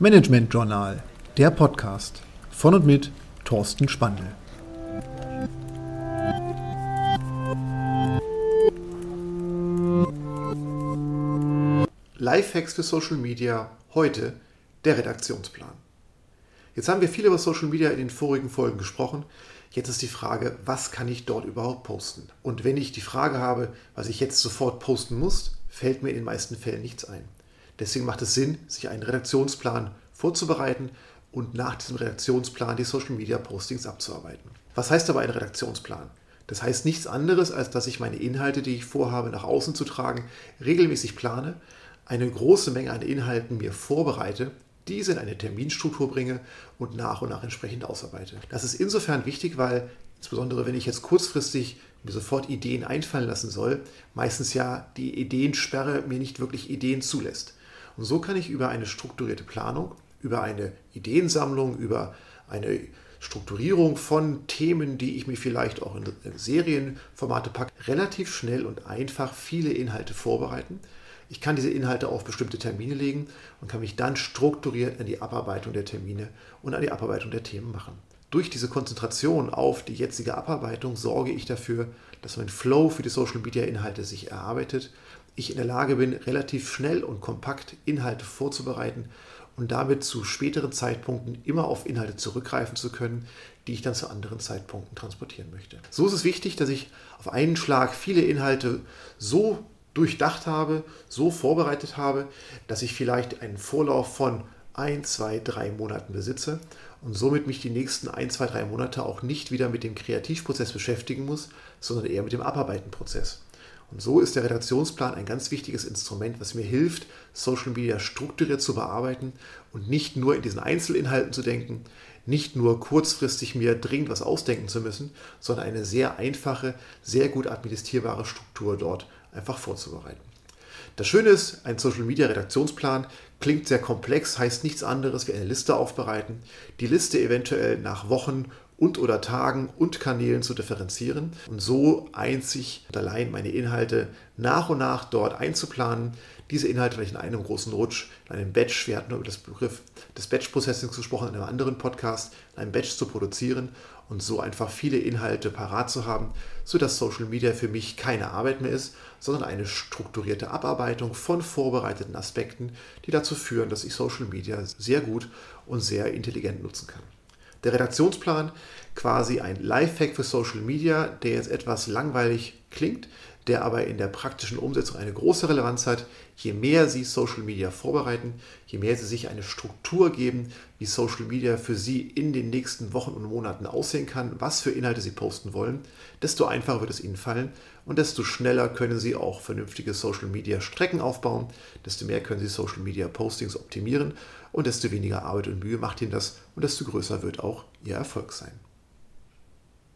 Management Journal, der Podcast von und mit Thorsten Spandl. Lifehacks für Social Media, heute der Redaktionsplan. Jetzt haben wir viel über Social Media in den vorigen Folgen gesprochen. Jetzt ist die Frage, was kann ich dort überhaupt posten? Und wenn ich die Frage habe, was ich jetzt sofort posten muss, fällt mir in den meisten Fällen nichts ein. Deswegen macht es Sinn, sich einen Redaktionsplan vorzubereiten und nach diesem Redaktionsplan die Social Media Postings abzuarbeiten. Was heißt aber ein Redaktionsplan? Das heißt nichts anderes, als dass ich meine Inhalte, die ich vorhabe, nach außen zu tragen, regelmäßig plane, eine große Menge an Inhalten mir vorbereite, diese in eine Terminstruktur bringe und nach und nach entsprechend ausarbeite. Das ist insofern wichtig, weil insbesondere wenn ich jetzt kurzfristig mir sofort Ideen einfallen lassen soll, meistens ja die Ideensperre mir nicht wirklich Ideen zulässt. Und so kann ich über eine strukturierte Planung, über eine Ideensammlung, über eine Strukturierung von Themen, die ich mir vielleicht auch in Serienformate packe, relativ schnell und einfach viele Inhalte vorbereiten. Ich kann diese Inhalte auf bestimmte Termine legen und kann mich dann strukturiert an die Abarbeitung der Termine und an die Abarbeitung der Themen machen. Durch diese Konzentration auf die jetzige Abarbeitung sorge ich dafür, dass mein Flow für die Social Media Inhalte sich erarbeitet, ich in der Lage bin, relativ schnell und kompakt Inhalte vorzubereiten und damit zu späteren Zeitpunkten immer auf Inhalte zurückgreifen zu können, die ich dann zu anderen Zeitpunkten transportieren möchte. So ist es wichtig, dass ich auf einen Schlag viele Inhalte so durchdacht habe, so vorbereitet habe, dass ich vielleicht einen Vorlauf von ein, zwei, drei Monaten besitze und somit mich die nächsten ein, zwei, drei Monate auch nicht wieder mit dem Kreativprozess beschäftigen muss, sondern eher mit dem Abarbeitenprozess. Und so ist der Redaktionsplan ein ganz wichtiges Instrument, was mir hilft, Social Media strukturiert zu bearbeiten und nicht nur in diesen Einzelinhalten zu denken, nicht nur kurzfristig mir dringend was ausdenken zu müssen, sondern eine sehr einfache, sehr gut administrierbare Struktur dort einfach vorzubereiten. Das Schöne ist, ein Social Media Redaktionsplan klingt sehr komplex, heißt nichts anderes wie eine Liste aufbereiten, die Liste eventuell nach Wochen und oder Tagen und Kanälen zu differenzieren und so einzig und allein meine Inhalte nach und nach dort einzuplanen. Diese Inhalte vielleicht in einem großen Rutsch, in einem Batch, wir hatten über das Begriff des Batch-Processings gesprochen in einem anderen Podcast, in einem Batch zu produzieren und so einfach viele Inhalte parat zu haben, sodass Social Media für mich keine Arbeit mehr ist, sondern eine strukturierte Abarbeitung von vorbereiteten Aspekten, die dazu führen, dass ich Social Media sehr gut und sehr intelligent nutzen kann. Der Redaktionsplan, quasi ein Lifehack für Social Media, der jetzt etwas langweilig klingt, der aber in der praktischen Umsetzung eine große Relevanz hat. Je mehr Sie Social Media vorbereiten, je mehr Sie sich eine Struktur geben, wie Social Media für Sie in den nächsten Wochen und Monaten aussehen kann, was für Inhalte Sie posten wollen, desto einfacher wird es Ihnen fallen und desto schneller können Sie auch vernünftige Social Media Strecken aufbauen, desto mehr können Sie Social Media Postings optimieren und desto weniger Arbeit und Mühe macht Ihnen das und desto größer wird auch Ihr Erfolg sein.